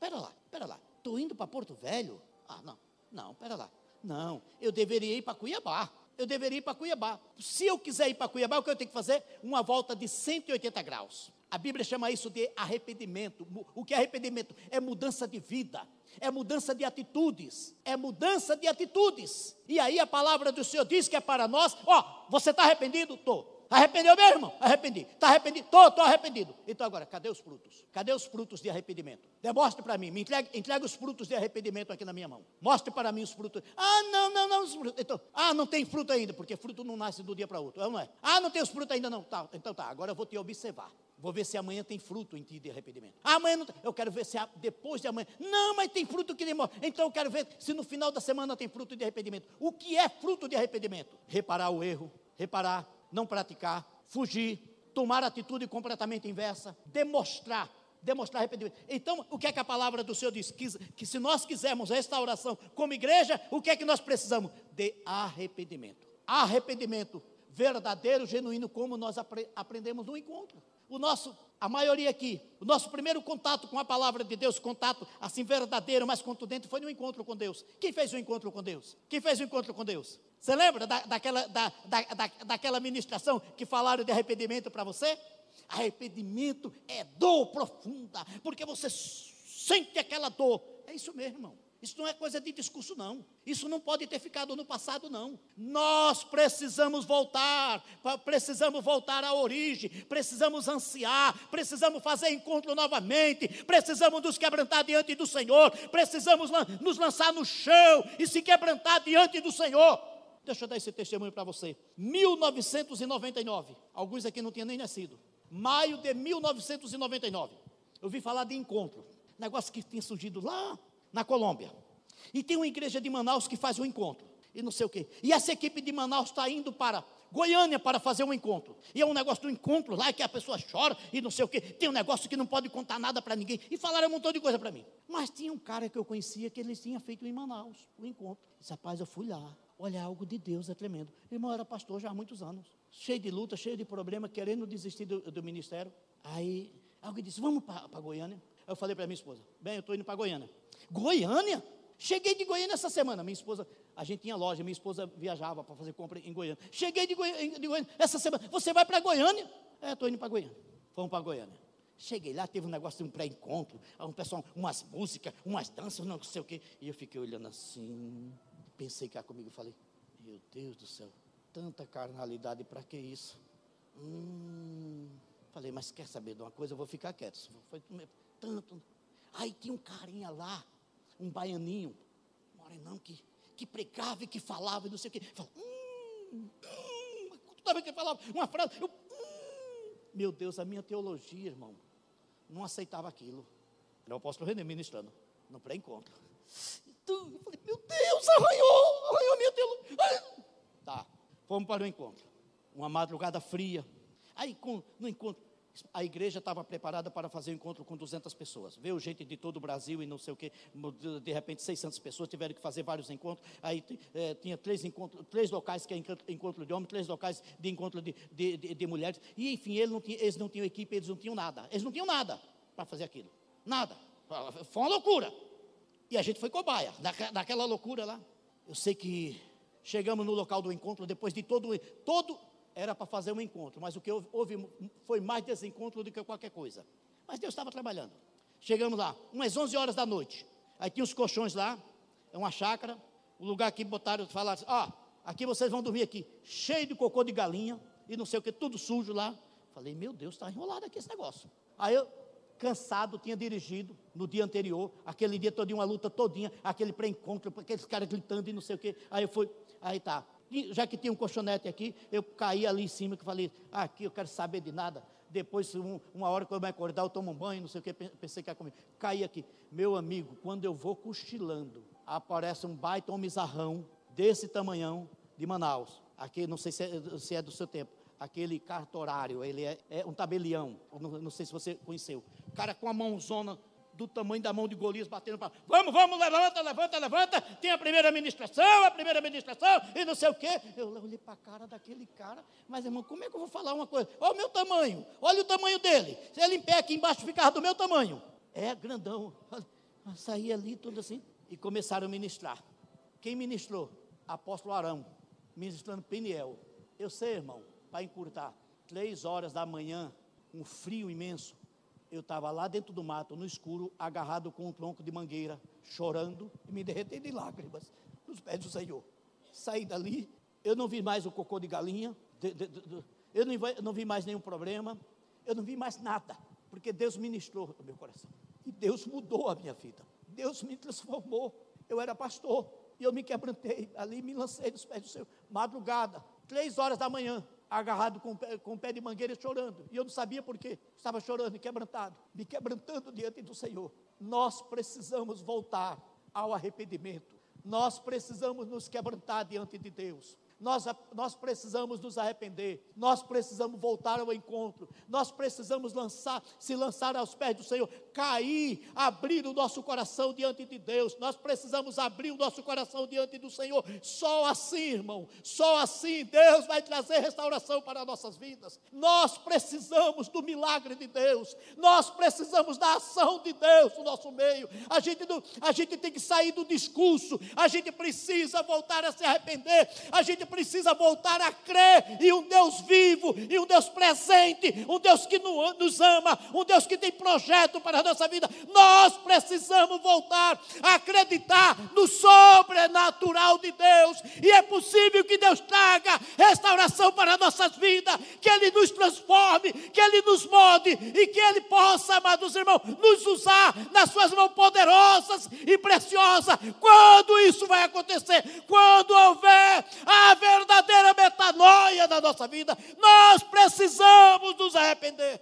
A: Pera lá, pera lá, estou indo para Porto Velho? Ah, não, não, pera lá. Não, eu deveria ir para Cuiabá. Eu deveria ir para Cuiabá. Se eu quiser ir para Cuiabá, o que eu tenho que fazer? Uma volta de 180 graus. A Bíblia chama isso de arrependimento. O que é arrependimento? É mudança de vida, é mudança de atitudes, é mudança de atitudes. E aí a palavra do Senhor diz que é para nós: ó, você está arrependido? Estou. Arrependeu mesmo, irmão? Arrependi. Está arrependido? Estou, estou arrependido. Então agora, cadê os frutos? Cadê os frutos de arrependimento? Demonstre para mim, me entregue, entregue os frutos de arrependimento aqui na minha mão. Mostre para mim os frutos. Ah, não, não, não. Os frutos. Então, ah, não tem fruto ainda, porque fruto não nasce do dia para outro. É não é? Ah, não tem os frutos ainda não. Tá, então tá, agora eu vou te observar. Vou ver se amanhã tem fruto em ti de arrependimento. amanhã não. Eu quero ver se depois de amanhã. Não, mas tem fruto que demora. Então eu quero ver se no final da semana tem fruto de arrependimento. O que é fruto de arrependimento? Reparar o erro, reparar, não praticar, fugir, tomar atitude completamente inversa, demonstrar, demonstrar arrependimento. Então, o que é que a palavra do Senhor diz? Que, que se nós quisermos restauração como igreja, o que é que nós precisamos? De arrependimento. Arrependimento verdadeiro, genuíno, como nós apre aprendemos no encontro. O nosso, a maioria aqui, o nosso primeiro contato com a palavra de Deus, contato assim verdadeiro, mais contundente, foi no encontro com Deus. Quem fez o encontro com Deus? Quem fez o encontro com Deus? Você lembra da, daquela, da, da, da, daquela ministração que falaram de arrependimento para você? Arrependimento é dor profunda, porque você sente aquela dor. É isso mesmo, irmão. Isso não é coisa de discurso, não. Isso não pode ter ficado no passado, não. Nós precisamos voltar, precisamos voltar à origem, precisamos ansiar, precisamos fazer encontro novamente, precisamos nos quebrantar diante do Senhor, precisamos nos lançar no chão e se quebrantar diante do Senhor. Deixa eu dar esse testemunho para você. 1999, alguns aqui não tinham nem nascido. Maio de 1999, eu vi falar de encontro, negócio que tinha surgido lá na Colômbia. E tem uma igreja de Manaus que faz um encontro. E não sei o quê. E essa equipe de Manaus está indo para Goiânia para fazer um encontro. E é um negócio do encontro lá que a pessoa chora e não sei o quê. Tem um negócio que não pode contar nada para ninguém. E falaram um montão de coisa para mim. Mas tinha um cara que eu conhecia que eles tinham feito em Manaus o um encontro. Disse, rapaz, eu fui lá. Olha, algo de Deus é tremendo. Irmão era pastor já há muitos anos. Cheio de luta, cheio de problema, querendo desistir do, do ministério. Aí alguém disse, vamos para Goiânia. Eu falei para minha esposa, bem, eu estou indo para Goiânia. Goiânia? Cheguei de Goiânia essa semana. Minha esposa, a gente tinha loja, minha esposa viajava para fazer compra em Goiânia. Cheguei de Goiânia, de Goiânia essa semana. Você vai para Goiânia? É, estou indo para Goiânia. Fomos para Goiânia. Cheguei lá, teve um negócio de um pré-encontro, um pessoal, umas músicas, umas danças, não sei o quê. E eu fiquei olhando assim, pensei cá comigo e falei, meu Deus do céu, tanta carnalidade, para que isso? Hum, falei, mas quer saber de uma coisa? Eu vou ficar quieto. Foi tanto. Aí tinha um carinha lá, um baianinho, morenão, que, que pregava e que falava e não sei o quê. Falava, hum, hum, toda vez que falava uma frase, eu, hum. meu Deus, a minha teologia, irmão, não aceitava aquilo. Era o apóstolo René ministrando, no pré-encontro. Então, eu falei, meu Deus, arranhou, arranhou a minha teologia. Tá, fomos para o encontro. Uma madrugada fria. Aí, com, no encontro, a igreja estava preparada para fazer um encontro com 200 pessoas. Veio gente de todo o Brasil e não sei o que, de repente 600 pessoas tiveram que fazer vários encontros. Aí é, tinha três, encontros, três locais que é encontro de homens, três locais de encontro de, de, de, de mulheres. E enfim, eles não, tinham, eles não tinham equipe, eles não tinham nada. Eles não tinham nada para fazer aquilo. Nada. Foi uma loucura. E a gente foi cobaia daquela loucura lá. Eu sei que chegamos no local do encontro, depois de todo, todo era para fazer um encontro, mas o que houve foi mais desencontro do que qualquer coisa. Mas Deus estava trabalhando. Chegamos lá, umas 11 horas da noite. Aí tinha os colchões lá, é uma chácara, o lugar que botaram, falaram assim, ó, aqui vocês vão dormir aqui, cheio de cocô de galinha, e não sei o que, tudo sujo lá. Falei, meu Deus, está enrolado aqui esse negócio. Aí eu, cansado, tinha dirigido no dia anterior, aquele dia todo, uma luta todinha, aquele pré-encontro, aqueles caras gritando e não sei o que. Aí eu fui, aí tá. Já que tinha um colchonete aqui, eu caí ali em cima, que falei, ah, aqui eu quero saber de nada. Depois, um, uma hora que eu me acordar, eu tomo um banho, não sei o que, pensei que ia comer. Caí aqui. Meu amigo, quando eu vou cochilando, aparece um baita homizarrão desse tamanhão de Manaus. Aqui, não sei se é, se é do seu tempo aquele cartorário, ele é, é um tabelião, não, não, sei se você conheceu. O cara com a mãozona do tamanho da mão de Golias batendo para. Vamos, vamos, levanta, levanta, levanta. Tem a primeira administração, a primeira administração, e não sei o quê. Eu olhei para a cara daquele cara, mas irmão, como é que eu vou falar uma coisa? Olha o meu tamanho, olha o tamanho dele. Se ele em pé aqui embaixo ficava do meu tamanho. É grandão. Saí ali tudo assim e começaram a ministrar. Quem ministrou? Apóstolo Arão, ministrando Peniel. Eu sei, irmão, para encurtar, três horas da manhã, um frio imenso, eu estava lá dentro do mato, no escuro, agarrado com um tronco de mangueira, chorando e me derretendo de lágrimas nos pés do Senhor. Saí dali, eu não vi mais o cocô de galinha, de, de, de, eu não, não vi mais nenhum problema, eu não vi mais nada, porque Deus ministrou no meu coração. E Deus mudou a minha vida. Deus me transformou. Eu era pastor e eu me quebrantei. Ali me lancei nos pés do Senhor. Madrugada, três horas da manhã, agarrado com, com o pé de mangueira chorando. E eu não sabia por quê. Estava chorando e quebrantado, me quebrantando diante do Senhor. Nós precisamos voltar ao arrependimento. Nós precisamos nos quebrantar diante de Deus nós, nós precisamos nos arrepender, nós precisamos voltar ao encontro, nós precisamos lançar, se lançar aos pés do Senhor, cair, abrir o nosso coração diante de Deus, nós precisamos abrir o nosso coração diante do Senhor, só assim, irmão, só assim Deus vai trazer restauração para nossas vidas. Nós precisamos do milagre de Deus, nós precisamos da ação de Deus no nosso meio. A gente, não, a gente tem que sair do discurso, a gente precisa voltar a se arrepender, a gente precisa voltar a crer em um Deus vivo, em um Deus presente, um Deus que nos ama, um Deus que tem projeto para a nossa vida. Nós precisamos voltar a acreditar no sobrenatural de Deus, e é possível que Deus traga restauração para nossas vidas, que Ele nos transforme, que Ele nos molde e que Ele possa, amados irmãos, nos usar nas Suas mãos poderosas e preciosas. Quando isso vai acontecer? Quando houver a verdadeira metanoia da nossa vida. Nós precisamos nos arrepender.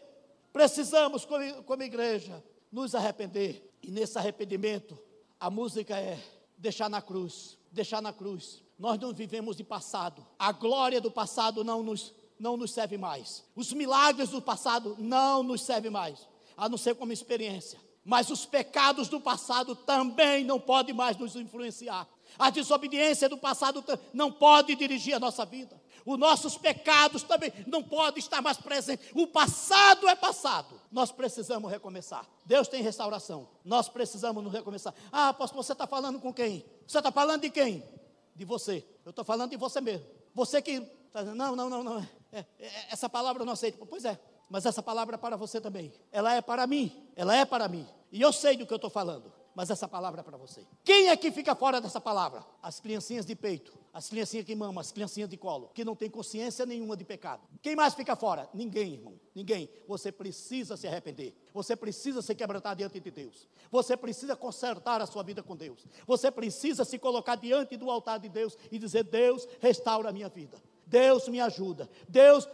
A: Precisamos, como, como igreja, nos arrepender. E nesse arrependimento, a música é deixar na cruz. Deixar na cruz. Nós não vivemos de passado. A glória do passado não nos, não nos serve mais. Os milagres do passado não nos servem mais. A não ser como experiência. Mas os pecados do passado também não podem mais nos influenciar. A desobediência do passado não pode dirigir a nossa vida. Os nossos pecados também não podem estar mais presentes. O passado é passado. Nós precisamos recomeçar. Deus tem restauração. Nós precisamos nos recomeçar. Ah, apóstolo, você está falando com quem? Você está falando de quem? De você. Eu estou falando de você mesmo. Você que está dizendo, não, não, não, não. É, é, essa palavra eu não aceito. Pois é, mas essa palavra é para você também. Ela é para mim. Ela é para mim. E eu sei do que eu estou falando mas essa palavra é para você. Quem é que fica fora dessa palavra? As criancinhas de peito, as criancinhas que mamam, as criancinhas de colo, que não tem consciência nenhuma de pecado. Quem mais fica fora? Ninguém, irmão. Ninguém. Você precisa se arrepender. Você precisa se quebrantar diante de Deus. Você precisa consertar a sua vida com Deus. Você precisa se colocar diante do altar de Deus e dizer: Deus, restaura a minha vida. Deus me ajuda. Deus,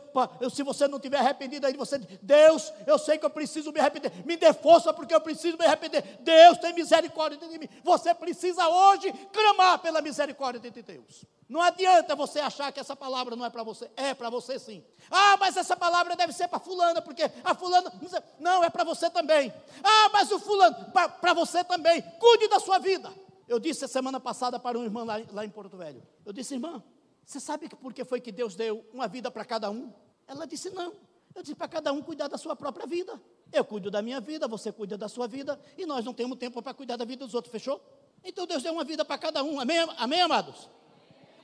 A: se você não tiver arrependido aí, você Deus, eu sei que eu preciso me arrepender. Me dê força porque eu preciso me arrepender. Deus tem misericórdia de mim. Você precisa hoje clamar pela misericórdia de Deus. Não adianta você achar que essa palavra não é para você. É para você sim. Ah, mas essa palavra deve ser para fulana, porque a fulana. Não, é para você também. Ah, mas o fulano, para você também. Cuide da sua vida. Eu disse a semana passada para um irmão lá, lá em Porto Velho. Eu disse, irmã, você sabe por que foi que Deus deu uma vida para cada um? Ela disse: Não. Eu disse para cada um cuidar da sua própria vida. Eu cuido da minha vida, você cuida da sua vida, e nós não temos tempo para cuidar da vida dos outros, fechou? Então Deus deu uma vida para cada um, amém, amém amados?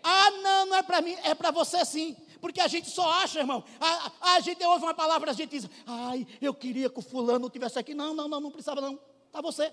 A: Ah, não, não é para mim, é para você sim. Porque a gente só acha, irmão. A, a gente ouve uma palavra, a gente diz, ai, eu queria que o fulano tivesse aqui. Não, não, não, não precisava não. Está você.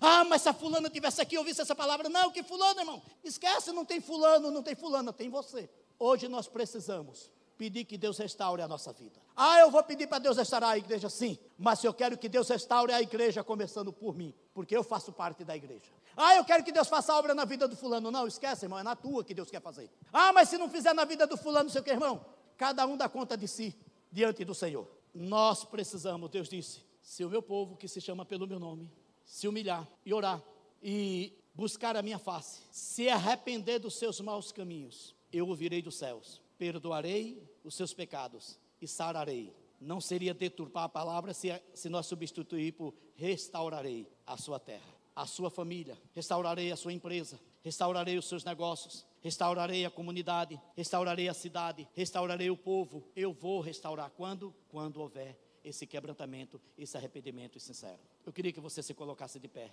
A: Ah, mas se a fulana tivesse aqui, ouvisse essa palavra. Não, que fulano, irmão. Esquece, não tem fulano, não tem fulana, tem você. Hoje nós precisamos pedir que Deus restaure a nossa vida. Ah, eu vou pedir para Deus restaurar a igreja, sim. Mas eu quero que Deus restaure a igreja, começando por mim, porque eu faço parte da igreja. Ah, eu quero que Deus faça obra na vida do fulano. Não, esquece, irmão, é na tua que Deus quer fazer. Ah, mas se não fizer na vida do fulano, não sei o que, irmão. Cada um dá conta de si diante do Senhor. Nós precisamos, Deus disse, se o meu povo que se chama pelo meu nome se humilhar e orar e buscar a minha face, se arrepender dos seus maus caminhos, eu ouvirei dos céus, perdoarei os seus pecados e sararei. Não seria deturpar a palavra se, se nós substituir por restaurarei a sua terra, a sua família, restaurarei a sua empresa, restaurarei os seus negócios, restaurarei a comunidade, restaurarei a cidade, restaurarei o povo. Eu vou restaurar quando? Quando houver esse quebrantamento, esse arrependimento sincero. Eu queria que você se colocasse de pé.